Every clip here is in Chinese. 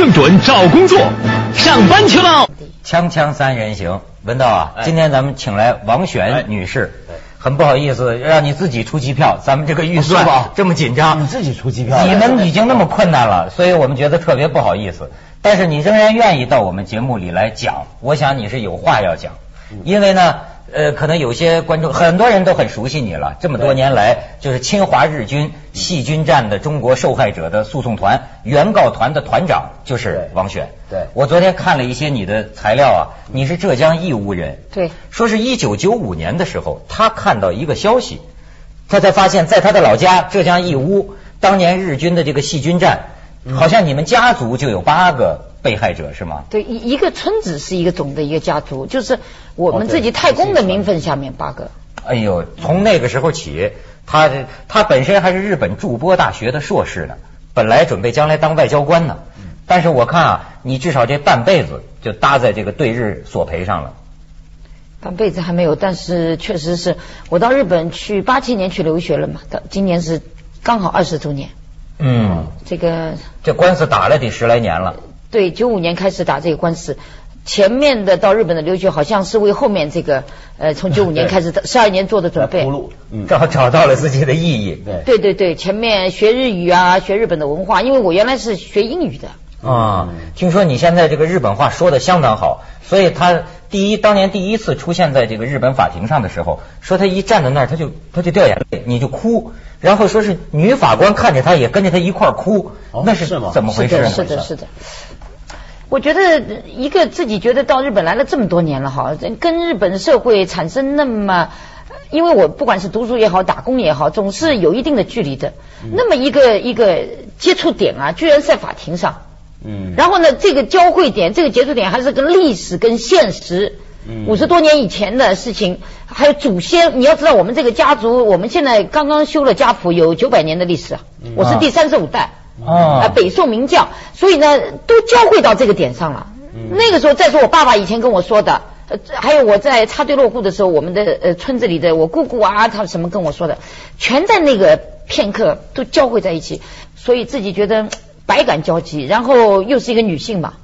才网，更准找工作，上班去喽。锵锵三人行，文道啊，今天咱们请来王璇女士。很不好意思，让你自己出机票，咱们这个预算这么紧张，你自己出机票，你们已经那么困难了，所以我们觉得特别不好意思。但是你仍然愿意到我们节目里来讲，我想你是有话要讲，因为呢。呃，可能有些观众很多人都很熟悉你了。这么多年来，就是侵华日军细菌战的中国受害者的诉讼团原告团的团长，就是王选。对，我昨天看了一些你的材料啊，你是浙江义乌人。对，说是一九九五年的时候，他看到一个消息，他才发现，在他的老家浙江义乌，当年日军的这个细菌战，好像你们家族就有八个。被害者是吗？对，一一个村子是一个总的一个家族，就是我们自己太公的名分下面八个。哎呦，从那个时候起，他他本身还是日本筑波大学的硕士呢，本来准备将来当外交官呢。但是我看啊，你至少这半辈子就搭在这个对日索赔上了。半辈子还没有，但是确实是我到日本去八七年去留学了嘛，到今年是刚好二十周年。嗯，这个这官司打了得十来年了。对，九五年开始打这个官司，前面的到日本的留学好像是为后面这个，呃，从九五年开始的十二年做的准备，找找到了自己的意义。对对对对，前面学日语啊，学日本的文化，因为我原来是学英语的。啊，听说你现在这个日本话说的相当好，所以他第一当年第一次出现在这个日本法庭上的时候，说他一站在那儿他就他就掉眼泪，你就哭，然后说是女法官看着他也跟着他一块儿哭，那是怎么回事呢？是的，是的。我觉得一个自己觉得到日本来了这么多年了哈，跟日本社会产生那么，因为我不管是读书也好，打工也好，总是有一定的距离的。那么一个一个接触点啊，居然在法庭上。嗯。然后呢，这个交汇点，这个接触点还是跟历史跟现实，五十多年以前的事情，还有祖先。你要知道，我们这个家族，我们现在刚刚修了家谱，有九百年的历史，我是第三十五代。啊，北宋名将，所以呢，都交汇到这个点上了。那个时候，再说我爸爸以前跟我说的，呃，还有我在插队落户的时候，我们的呃村子里的我姑姑啊，他什么跟我说的，全在那个片刻都交汇在一起，所以自己觉得百感交集。然后又是一个女性嘛，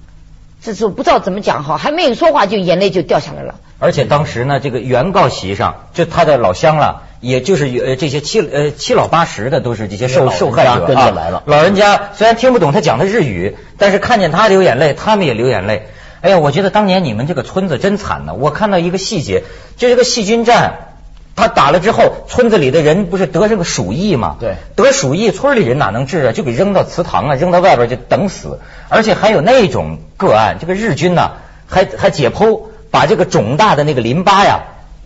这是不知道怎么讲哈，还没有说话就眼泪就掉下来了。而且当时呢，这个原告席上就他的老乡了。也就是呃这些七呃七老八十的都是这些受受害者啊，老人家虽然听不懂他讲的日语，但是看见他流眼泪，他们也流眼泪。哎呀，我觉得当年你们这个村子真惨呐！我看到一个细节，就这个细菌战，他打了之后，村子里的人不是得这个鼠疫吗？对，得鼠疫，村里人哪能治啊？就给扔到祠堂啊，扔到外边就等死。而且还有那种个案，这个日军呢，还还解剖，把这个肿大的那个淋巴呀。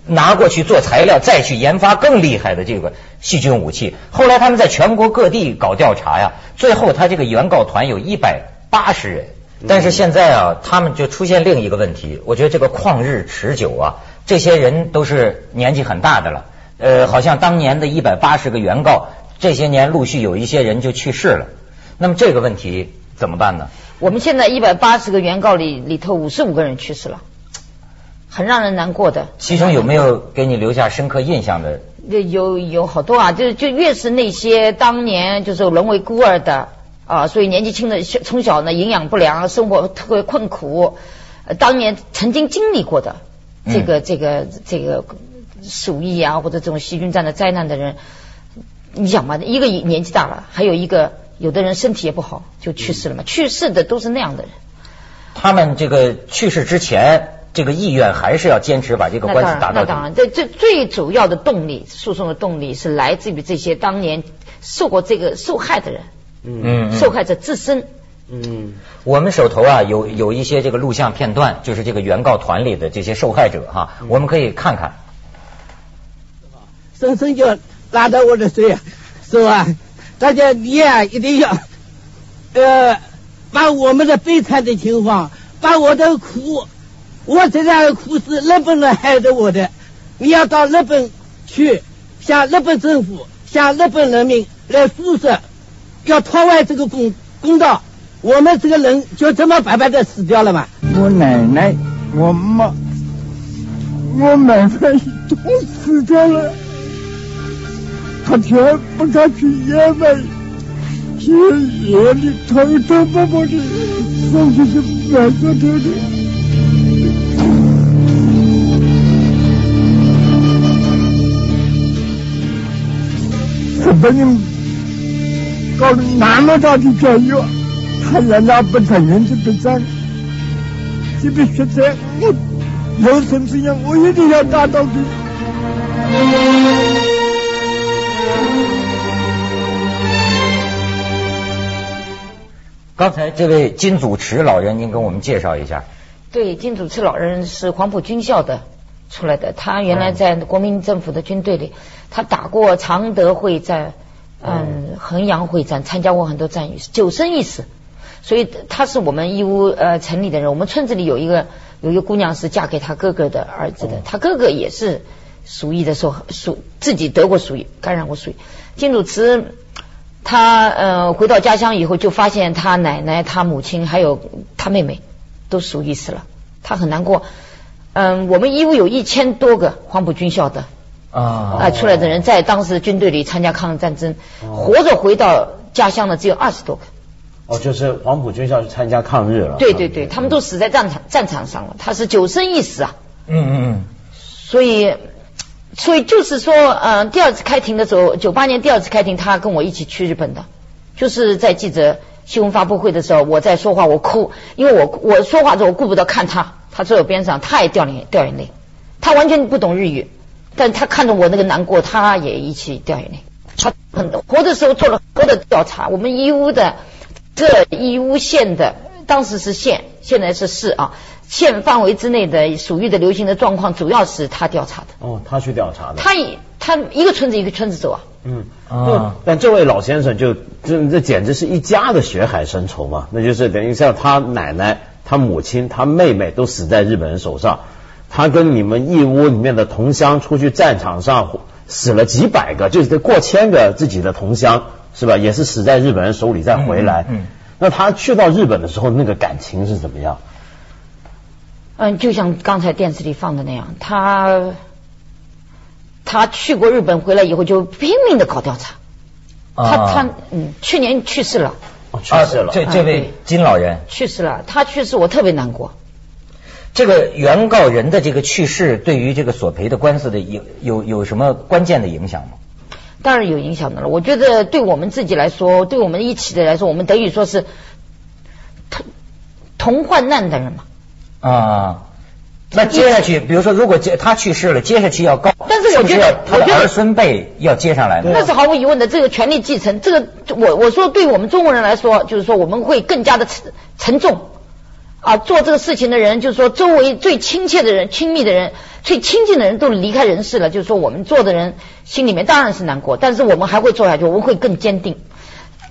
拿过去做材料，再去研发更厉害的这个细菌武器。后来他们在全国各地搞调查呀，最后他这个原告团有一百八十人。但是现在啊，他们就出现另一个问题，我觉得这个旷日持久啊，这些人都是年纪很大的了。呃，好像当年的一百八十个原告，这些年陆续有一些人就去世了。那么这个问题怎么办呢？我们现在一百八十个原告里里头，五十五个人去世了。很让人难过的。其中有没有给你留下深刻印象的？有有好多啊，就就越是那些当年就是沦为孤儿的啊，所以年纪轻的从小呢营养不良，生活特别困苦，当年曾经经历过的这个这个这个鼠疫啊或者这种细菌战的灾难的人，你想嘛，一个年纪大了，还有一个有的人身体也不好就去世了嘛，去世的都是那样的人。他们这个去世之前。这个意愿还是要坚持把这个官司打到那当然，这这最主要的动力，诉讼的动力是来自于这些当年受过这个受害的人，嗯，受害者自身。嗯，我们手头啊有有一些这个录像片段，就是这个原告团里的这些受害者哈，我们可以看看。生生就拉到我的嘴，是吧？大家你啊一定要呃把我们的悲惨的情况，把我的苦。我这样的苦是日本人害的我的，你要到日本去向日本政府、向日本人民来诉说，要讨回这个公公道。我们这个人就这么白白的死掉了嘛？我奶奶、我妈、我奶奶都死掉了，他全部他去野外去夜里偷偷摸摸的送去这外国头的。日本人搞了那么大的教育，他也拿不承认这个账。这个学者，我有生之年我一定要达到的。刚才这位金祖池老人，您跟我们介绍一下。对，金祖池老人是黄埔军校的出来的，他原来在国民政府的军队里，他打过常德会战，嗯，衡阳会战，参加过很多战役，九生一死。所以他是我们义乌呃城里的人，我们村子里有一个有一个姑娘是嫁给他哥哥的儿子的，他哥哥也是鼠疫的时候鼠自己得过鼠疫，感染过鼠疫。金祖慈他呃回到家乡以后，就发现他奶奶、他母亲还有他妹妹都鼠疫死了，他很难过。嗯，我们义乌有一千多个黄埔军校的啊啊出来的人，在当时军队里参加抗日战争，活着回到家乡的只有二十多个。哦，就是黄埔军校去参加抗日了。对对对，他们都死在战场战场上了，他是九生一死啊。嗯嗯嗯。所以，所以就是说，嗯，第二次开庭的时候，九八年第二次开庭，他跟我一起去日本的，就是在记者新闻发布会的时候，我在说话，我哭，因为我我说话的时候我顾不得看他，他坐我边上，他也掉眼掉眼泪，他完全不懂日语，但他看着我那个难过，他也一起掉眼泪。他很活的时候做了很多的调查，我们义乌的。这义乌县的当时是县，现在是市啊。县范围之内的鼠疫的流行的状况，主要是他调查的。哦，他去调查的。他一他一个村子一个村子走啊。嗯啊。但这位老先生就这这简直是一家的血海深仇嘛，那就是等于像他奶奶、他母亲、他妹妹都死在日本人手上，他跟你们义乌里面的同乡出去战场上死了几百个，就是过千个自己的同乡。是吧？也是死在日本人手里再回来。嗯，那他去到日本的时候，那个感情是怎么样？嗯，就像刚才电视里放的那样，他他去过日本回来以后，就拼命的搞调查。他他嗯，去年去世了。哦，去世了。这这位金老人去世了，他去世我特别难过。这个原告人的这个去世，对于这个索赔的官司的有有有什么关键的影响吗？当然有影响的了。我觉得对我们自己来说，对我们一起的来说，我们等于说是同同患难的人嘛。啊，那接下去，比如说，如果接他去世了，接下去要告，但是我觉得他的儿孙辈要接上来。那是毫无疑问的，这个权利继承，这个我我说，对我们中国人来说，就是说我们会更加的沉沉重。啊，做这个事情的人，就是说周围最亲切的人、亲密的人、最亲近的人都离开人世了。就是说，我们做的人心里面当然是难过，但是我们还会做下去，我们会更坚定。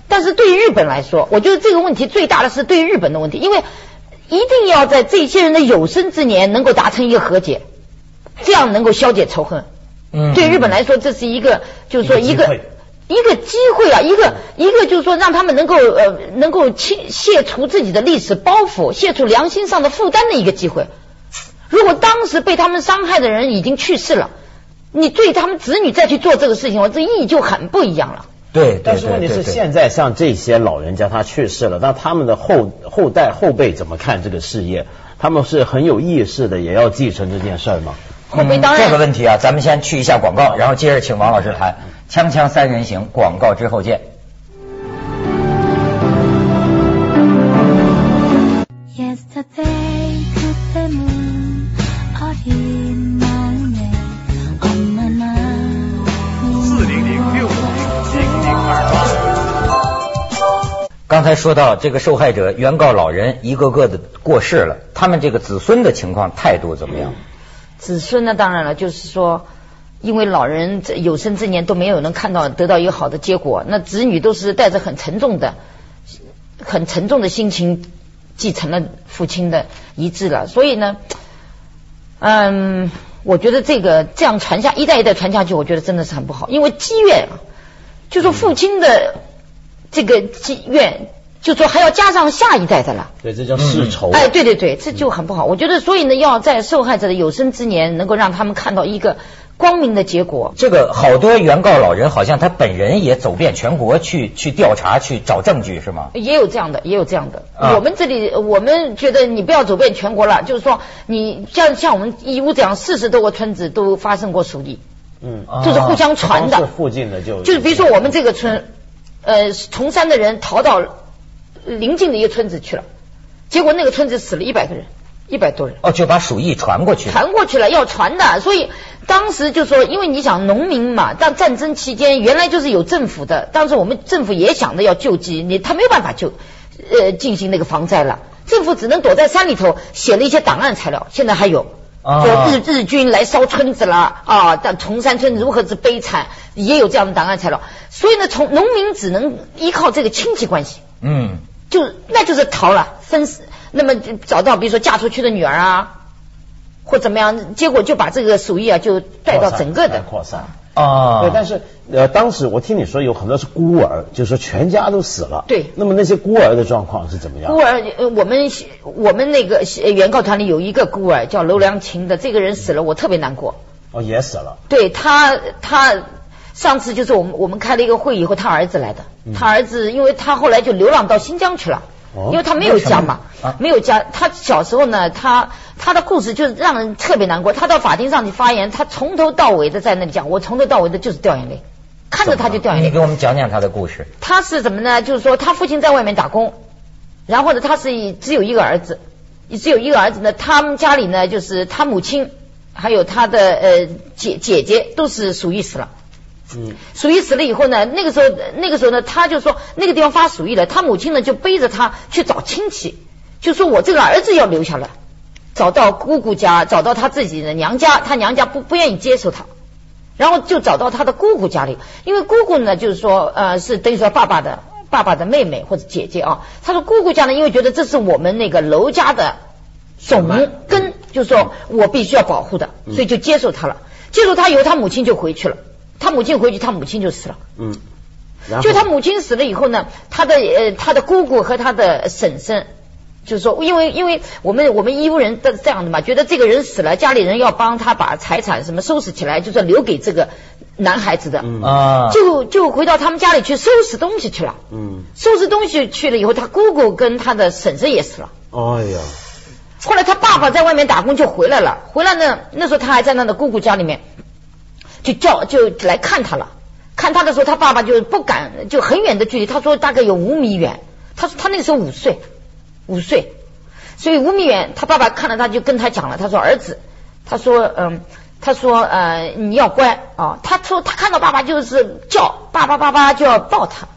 但是对于日本来说，我觉得这个问题最大的是对日本的问题，因为一定要在这些人的有生之年能够达成一个和解，这样能够消解仇恨。嗯，对日本来说，这是一个，就是说一个。一个机会啊，一个一个就是说，让他们能够呃，能够清卸除自己的历史包袱，卸除良心上的负担的一个机会。如果当时被他们伤害的人已经去世了，你对他们子女再去做这个事情，我这意义就很不一样了。对，但是问题是现在像这些老人家他去世了，那他们的后后代后辈怎么看这个事业？他们是很有意识的，也要继承这件事吗？后辈当然这个问题啊，咱们先去一下广告，然后接着请王老师谈。锵锵三人行，广告之后见。四零零六零零二八。刚才说到这个受害者原告老人一个个的过世了，他们这个子孙的情况态度怎么样？子孙呢？当然了，就是说。因为老人有生之年都没有能看到得到一个好的结果，那子女都是带着很沉重的、很沉重的心情继承了父亲的遗志了。所以呢，嗯，我觉得这个这样传下一代一代传下去，我觉得真的是很不好。因为积怨啊，就说父亲的这个积怨，就说还要加上下一代的了。对，这叫世仇。哎，对对对，这就很不好。我觉得，所以呢，要在受害者的有生之年，能够让他们看到一个。光明的结果。这个好多原告老人好像他本人也走遍全国去去调查去找证据是吗？也有这样的，也有这样的。啊我们这里，我们觉得你不要走遍全国了，就是说，你像像我们义乌这样四十多个村子都发生过鼠疫，嗯，啊就是互相传的。附近的就就是比如说我们这个村，呃，崇山的人逃到邻近的一个村子去了，结果那个村子死了一百个人，一百多人。哦，就把鼠疫传过去。传过去了，要传的，所以当时就说，因为你想农民嘛，但战争期间原来就是有政府的，当时我们政府也想着要救济，你他没有办法救，呃，进行那个防灾了，政府只能躲在山里头写了一些档案材料，现在还有。啊就日日军来烧村子了啊！但崇山村如何之悲惨，也有这样的档案材料。所以呢，从农民只能依靠这个亲戚关系，嗯，就那就是逃了，分死。那么就找到比如说嫁出去的女儿啊，或怎么样，结果就把这个鼠疫啊就带到整个的。扩散。啊，对，但是呃，当时我听你说有很多是孤儿，就是说全家都死了。对那么那些孤儿的状况是怎么样？孤儿，呃我们我们那个呃原告团里有一个孤儿叫娄良琴的，这个人死了，我特别难过。哦，也死了。对他，他上次就是我们我们开了一个会以后，他儿子来的。他儿子，因为他后来就流浪到新疆去了，哦因为他没有家嘛没有家。他小时候呢，他他的故事就是让人特别难过。他到法庭上去发言，他从头到尾的在那里讲，我从头到尾的就是掉眼泪，看着他就掉眼泪你给。我们讲讲他的故事。他是怎么呢？就是说他父亲在外面打工，然后呢，他是只有一个儿子，只有一个儿子呢。他们家里呢，就是他母亲还有他的呃姐姐姐都是属于死了。嗯，鼠疫死了以后呢，那个时候那个时候呢，他就说那个地方发鼠疫了，他母亲呢就背着他去找亲戚，就说我这个儿子要留下来，找到姑姑家，找到他自己的娘家，他娘家不不愿意接受他。然后就找到他的姑姑家里，因为姑姑呢，就是说，呃，是等于说爸爸的爸爸的妹妹或者姐姐啊。他说姑姑家呢，因为觉得这是我们那个楼家的种根，就是说我必须要保护的，所以就接受他了。接受他以后，他母亲就回去了。他母亲回去，他母亲就死了。嗯。就他母亲死了以后呢，他的呃他的姑姑和他的婶婶，就是说，因为因为我们我们义乌人都是这样的嘛，觉得这个人死了，家里人要帮他把财产什么收拾起来，就是留给这个男孩子的，嗯啊，就就回到他们家里去收拾东西去了。嗯，收拾东西去了以后，他姑姑跟他的婶婶也死了。哎呀，后来他爸爸在外面打工就回来了，回来呢，那时候他还在他的姑姑家里面，就叫就来看他了。看他的时候，他爸爸就不敢，就很远的距离，他说大概有五米远。他说他那个时候五岁，五岁，所以五米远，他爸爸看了他就跟他讲了，他说儿子，他说嗯，他说呃你要乖啊，他说他看到爸爸就是叫爸爸爸爸就要抱他，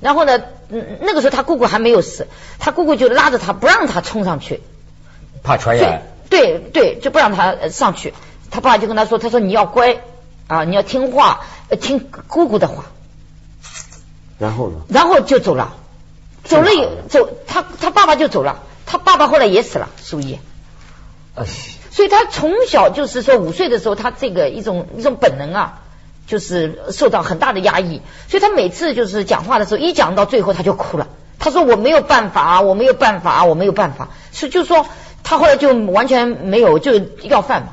然后呢，嗯那个时候他姑姑还没有死，他姑姑就拉着他不让他冲上去，怕传染。对对，就不让他呃上去。他爸就跟他说：“他说你要乖啊，你要听话，呃听姑姑的话。然后呢？”然后就走了，走了以走，他他爸爸就走了。他爸爸后来也死了，鼠疫。哎，所以他从小就是说五岁的时候，他这个一种一种本能啊，就是受到很大的压抑，所以他每次就是讲话的时候，一讲到最后他就哭了。他说我没有办法，我没有办法，我没有办法，是就说他后来就完全没有就要饭嘛。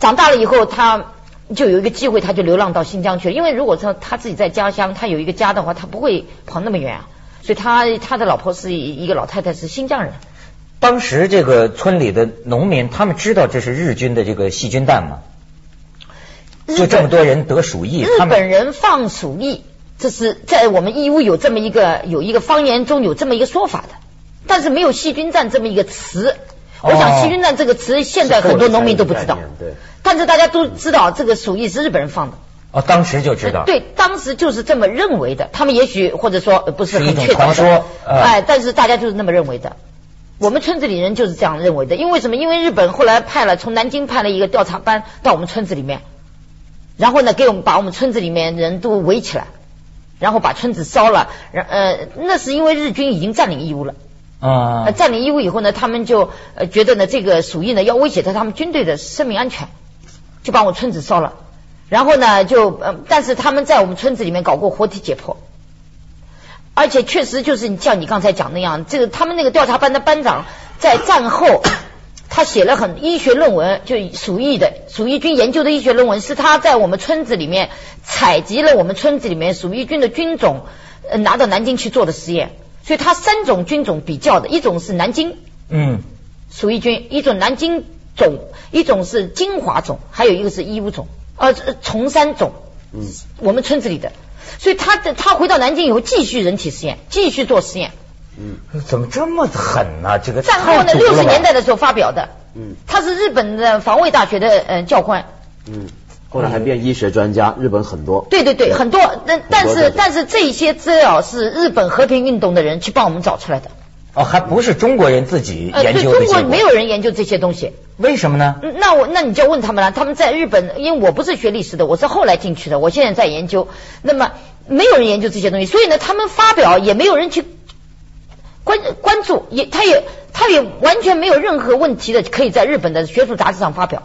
长大了以后，他就有一个机会，他就流浪到新疆去了。因为如果说他自己在家乡，他有一个家的话，他不会跑那么远啊。所以他他的老婆是一个老太太，是新疆人。当时这个村里的农民，他们知道这是日军的这个细菌弹吗？就这么多人得鼠疫，日他们本人放鼠疫，这是在我们义乌有这么一个有一个方言中有这么一个说法的，但是没有细菌战这么一个词。我想哦细菌战这个词现在很多农民都不知道但是大家都知道这个鼠疫是日本人放的。哦，当时就知道。对，当时就是这么认为的。他们也许或者说呃不是很确凿说呃哎，但是大家就是那么认为的。我们村子里人就是这样认为的，因为什么？因为日本后来派了从南京派了一个调查班到我们村子里面，然后呢，给我们把我们村子里面人都围起来，然后把村子烧了。然呃，那是因为日军已经占领义乌了。啊，占领义乌以后呢，他们就觉得呢，这个鼠疫呢要威胁到他们军队的生命安全，就把我村子烧了。然后呢，就呃，但是他们在我们村子里面搞过活体解剖，而且确实就是你像你刚才讲那样，这个他们那个调查班的班长在战后，他他写了很医学论文，就鼠疫的鼠疫菌研究的医学论文，是他在我们村子里面采集了我们村子里面鼠疫菌的菌种，呃，拿到南京去做的实验。所以他三种菌种比较的，一种是南京嗯，鼠疫菌，一种南京种，一种是金华种，还有一个是义乌种，呃，呃崇山种。嗯，我们村子里的。所以他的他回到南京以后，继续人体实验，继续做实验。嗯怎么这么狠呢、这个战后呢，六十年代的时候发表的。嗯他是日本的防卫大学的呃教官。嗯，后来还变医学专家，日本很多。对对对，很多，但但是但是这些资料是日本和平运动的人去帮我们找出来的。哦，还不是中国人自己研究的结果。中国没有人研究这些东西。为什么呢？嗯那我那你就要问他们了，他们在日本，因为我不是学历史的，我是后来进去的，我现在在研究。那么没有人研究这些东西，所以呢，他们发表也没有人去关关注，也他也他也完全没有任何问题的，可以在日本的学术杂志上发表，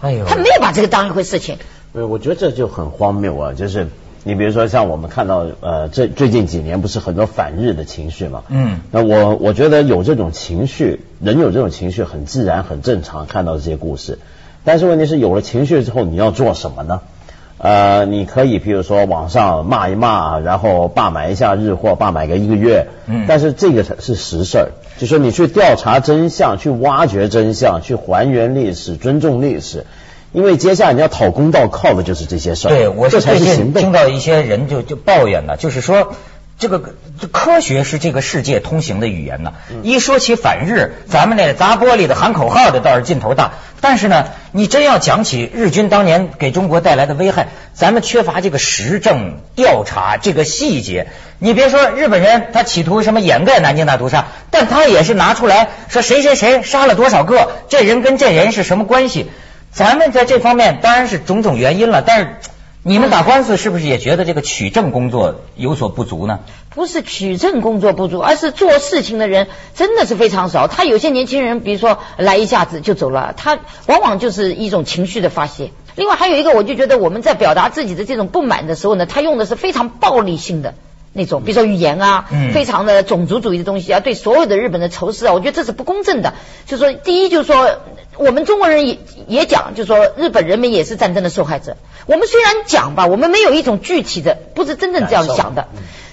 哎呦，他没有把这个当一回事情。呃，我觉得这就很荒谬啊！就是你比如说像我们看到呃，这最近几年不是很多反日的情绪嘛？嗯，那我我觉得有这种情绪，人有这种情绪很自然很正常，看到这些故事。但是问题是有了情绪之后，你要做什么呢？呃，你可以比如说网上骂一骂，然后罢买一下日货，罢买个一个月。嗯但是这个才是实事儿，就说你去调查真相，去挖掘真相，去还原历史，尊重历史。因为接下来你要讨公道，靠的就是这些事儿。对，我这才是行动听。到一些人就就抱怨呢，就是说。这个这科学是这个世界通行的语言呢。嗯一说起反日，咱们那砸玻璃的、喊口号的倒是劲头大，但是呢，你真要讲起日军当年给中国带来的危害，咱们缺乏这个实证调查这个细节。你别说日本人他企图什么掩盖南京大屠杀，但他也是拿出来说谁谁谁杀了多少个，这人跟这人是什么关系。咱们在这方面当然是种种原因了，但是你们打官司是不是也觉得这个取证工作有所不足呢？不是取证工作不足，而是做事情的人真的是非常少。他有些年轻人，比如说来一下子就走了，他往往就是一种情绪的发泄。另外还有一个，我就觉得我们在表达自己的这种不满的时候呢，他用的是非常暴力性的。那种，比如说语言啊，嗯非常的种族主义的东西啊，对所有的日本的仇视啊，我觉得这是不公正的。就说，第一就是说，我们中国人也也讲，就是说日本人民也是战争的受害者。我们虽然讲吧，我们没有一种具体的，不是真正这样想的。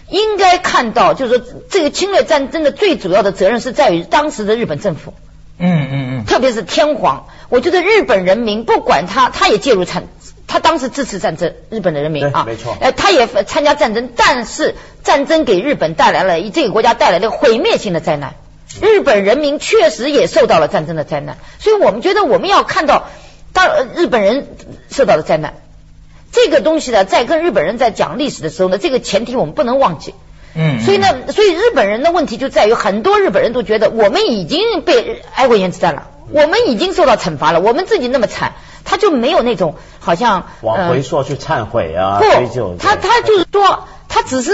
应该看到，就是说，这个侵略战争的最主要的责任是在于当时的日本政府，嗯嗯嗯，特别是天皇。我觉得日本人民不管他，他也介入战，他当时支持战争，日本的人民啊，没错。呃，他也参加战争，但是战争给日本带来了这个国家带来了毁灭性的灾难。日本人民确实也受到了战争的灾难，所以我们觉得我们要看到，当呃日本人受到的灾难，这个东西呢，在跟日本人在讲历史的时候呢，这个前提我们不能忘记。嗯，所以呢，所以日本人的问题就在于，很多日本人都觉得我们已经被挨过原子弹了，我们已经受到惩罚了，我们自己那么惨，他就没有那种好像往回说去忏悔啊，呃追究不，。他他就是说，他只是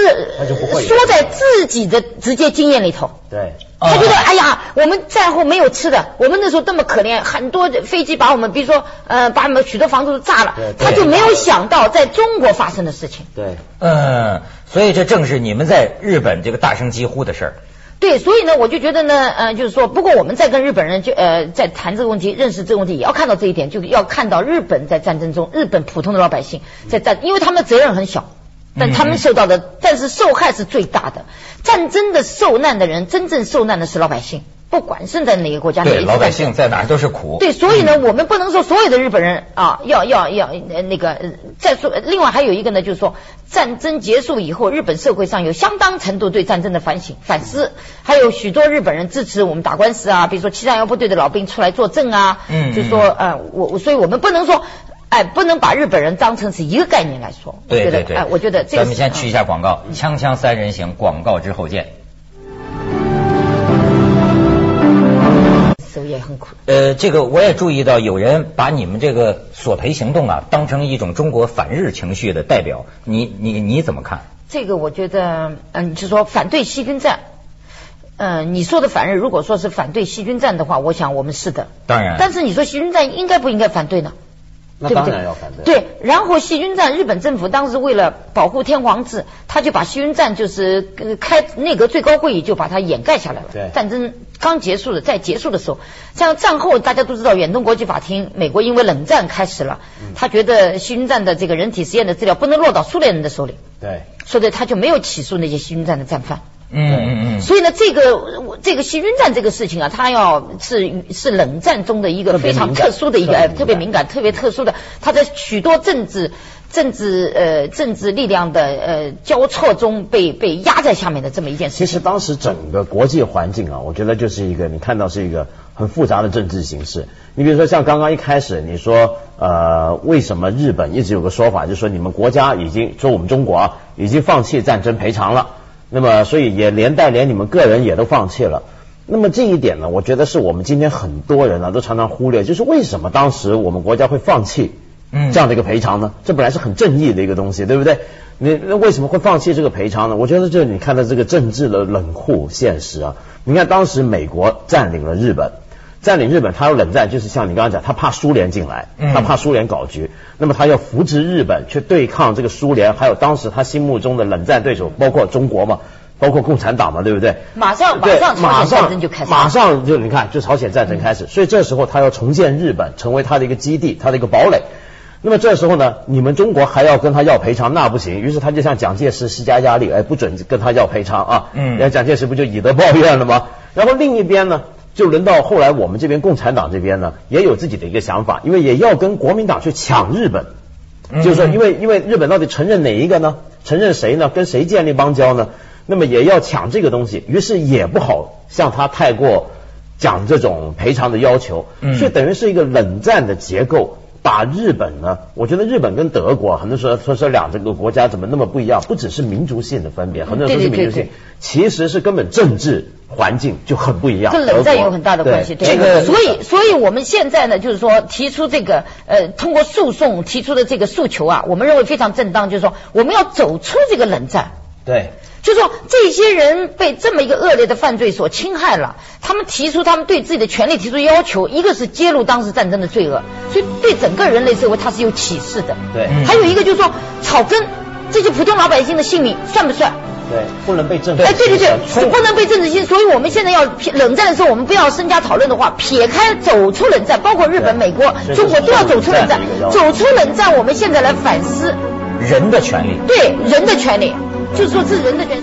说在自己的直接经验里头。对，他觉得，哎呀，我们战后没有吃的，我们那时候这么可怜，很多飞机把我们，比如说，呃，把我们许多房子都炸了他就没有想到在中国发生的事情。对，嗯，所以这正是你们在日本这个大声疾呼的事儿。对，所以呢，我就觉得呢，呃，就是说，不过我们在跟日本人就呃在谈这个问题，认识这个问题，也要看到这一点，就是要看到日本在战争中，日本普通的老百姓在战，因为他们的责任很小，但他们受到的，但是受害是最大的。战争的受难的人，真正受难的是老百姓，不管是在哪个国家，哪对，老百姓在哪儿都是苦。对，所以呢，我们不能说所有的日本人啊，要要要呃那个。呃再说，另外还有一个呢，就是说战争结束以后，日本社会上有相当程度对战争的反省反思，还有许多日本人支持我们打官司啊，比如说七三幺部队的老兵出来作证啊，嗯就说呃我我，所以我们不能说。哎，不能把日本人当成是一个概念来说。对对对，哎，我觉得这个咱们先去一下广告，锵锵三人行，广告之后见。手也很苦。呃，这个我也注意到，有人把你们这个索赔行动啊，当成一种中国反日情绪的代表，你你你怎么看？这个我觉得，嗯，就说反对细菌战。嗯，你说的反日，如果说是反对细菌战的话，我想我们是的。当然，但是你说细菌战应该不应该反对呢？那当对不对然要反对。对，然后细菌战，日本政府当时为了保护天皇制，他就把细菌战就是呃开内阁最高会议就把它掩盖下来了。对战争刚结束的，在结束的时候，像战后大家都知道，远东国际法庭，美国因为冷战开始了，他觉得细菌战的这个人体实验的资料不能落到苏联人的手里，对，所以他就没有起诉那些细菌战的战犯。嗯嗯嗯，所以呢，这个我这个细菌战这个事情啊，它要是是冷战中的一个非常特殊的一个，哎，特别敏感、特别特殊的，它在许多政治、政治呃政治力量的呃交错中被被压在下面的这么一件事情。其实当时整个国际环境啊，我觉得就是一个你看到是一个很复杂的政治形势。你比如说像刚刚一开始你说呃，为什么日本一直有个说法，就是说你们国家已经说我们中国啊已经放弃战争赔偿了。那么，所以也连带连你们个人也都放弃了。那么这一点呢，我觉得是我们今天很多人啊都常常忽略，就是为什么当时我们国家会放弃这样的一个赔偿呢？这本来是很正义的一个东西，对不对？你那为什么会放弃这个赔偿呢？我觉得就是你看到这个政治的冷酷现实啊。你看当时美国占领了日本。占领日本，他要冷战，就是像你刚刚讲，他怕苏联进来，他怕苏联搞局，那么他要扶植日本去对抗这个苏联，还有当时他心目中的冷战对手，包括中国嘛，包括共产党嘛，对不对？马上马上马上战争就开始，马上就你看，就朝鲜战争开始，所以这时候他要重建日本，成为他的一个基地，他的一个堡垒。那么这时候呢，你们中国还要跟他要赔偿，那不行。于是他就向蒋介石施加压力，哎，不准跟他要赔偿啊。嗯，那蒋介石不就以德报怨了吗？然后另一边呢？就轮到后来，我们这边共产党这边呢，也有自己的一个想法，因为也要跟国民党去抢日本，就是说，因为因为日本到底承认哪一个呢？承认谁呢？跟谁建立邦交呢？那么也要抢这个东西，于是也不好向他太过讲这种赔偿的要求，所以等于是一个冷战的结构。把日本呢，我觉得日本跟德国很多时候说说两这个国家怎么那么不一样？不只是民族性的分别，很多人说是民族性，其实是根本政治环境就很不一样。跟冷战有很大的关系。这个，所以所以我们现在呢，就是说提出这个呃，通过诉讼提出的这个诉求啊，我们认为非常正当，就是说我们要走出这个冷战。对。就说这些人被这么一个恶劣的犯罪所侵害了，他们提出他们对自己的权利提出要求，一个是揭露当时战争的罪恶，所以对整个人类社会它是有启示的。对，还有一个就是说草根这些普通老百姓的性命算不算？对，不能被政治。哎，对对对，不能被政治性。所以我们现在要冷战的时候，我们不要深加讨论的话，撇开走出冷战，包括日本、美国、中国都要走出冷战。走出冷战，我们现在来反思人的权利。对人的权利。就说，这人的人。